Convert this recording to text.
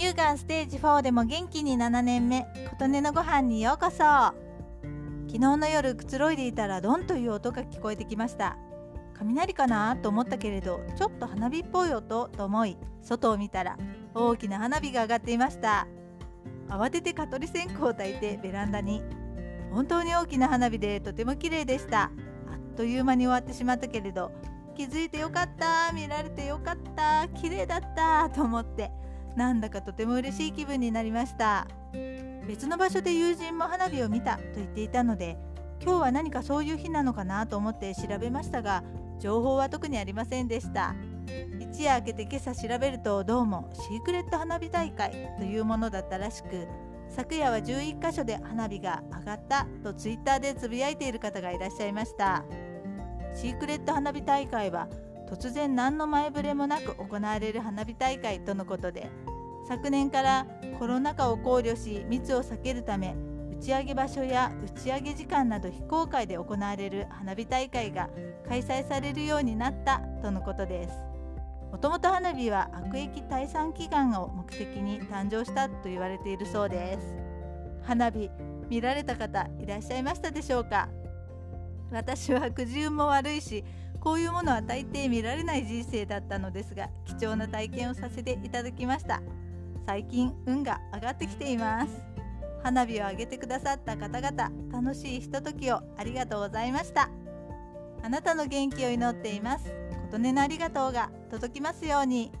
乳がんステージ4でも元気に7年目琴音のご飯にようこそ。昨日の夜くつろいでいたらドンという音が聞こえてきました。雷かなと思ったけれどちょっと花火っぽい音と思い外を見たら大きな花火が上がっていました。慌てて蚊取り線香を焚いてベランダに。本当に大きな花火でとても綺麗でした。あっという間に終わってしまったけれど気づいてよかった見られてよかった綺麗だったと思ってなんだかとても嬉しい気分になりました。別の場所で友人も花火を見たと言っていたので今日は何かそういう日なのかなと思って調べましたが情報は特にありませんでした。一夜明けて今朝調べるとどうもシークレット花火大会というものだったらしく昨夜は11カ所で花火が上がったとツイッターでつぶやいている方がいらっしゃいました。シークレット花火大会は突然何の前触れもなく行われる花火大会とのことで昨年からコロナ禍を考慮し密を避けるため打ち上げ場所や打ち上げ時間など非公開で行われる花火大会が開催されるようになったとのことです。もともと花火は悪役退散祈願を目的に誕生したと言われているそうです。花火見られた方いらっしゃいましたでしょうか？私はくじ運も悪いしこういうものは大抵見られない人生だったのですが貴重な体験をさせていただきました。最近運が上がってきています。花火を上げてくださった方々楽しいひとときをありがとうございました。あなたの元気を祈っています。琴音のありがとうが届きますように。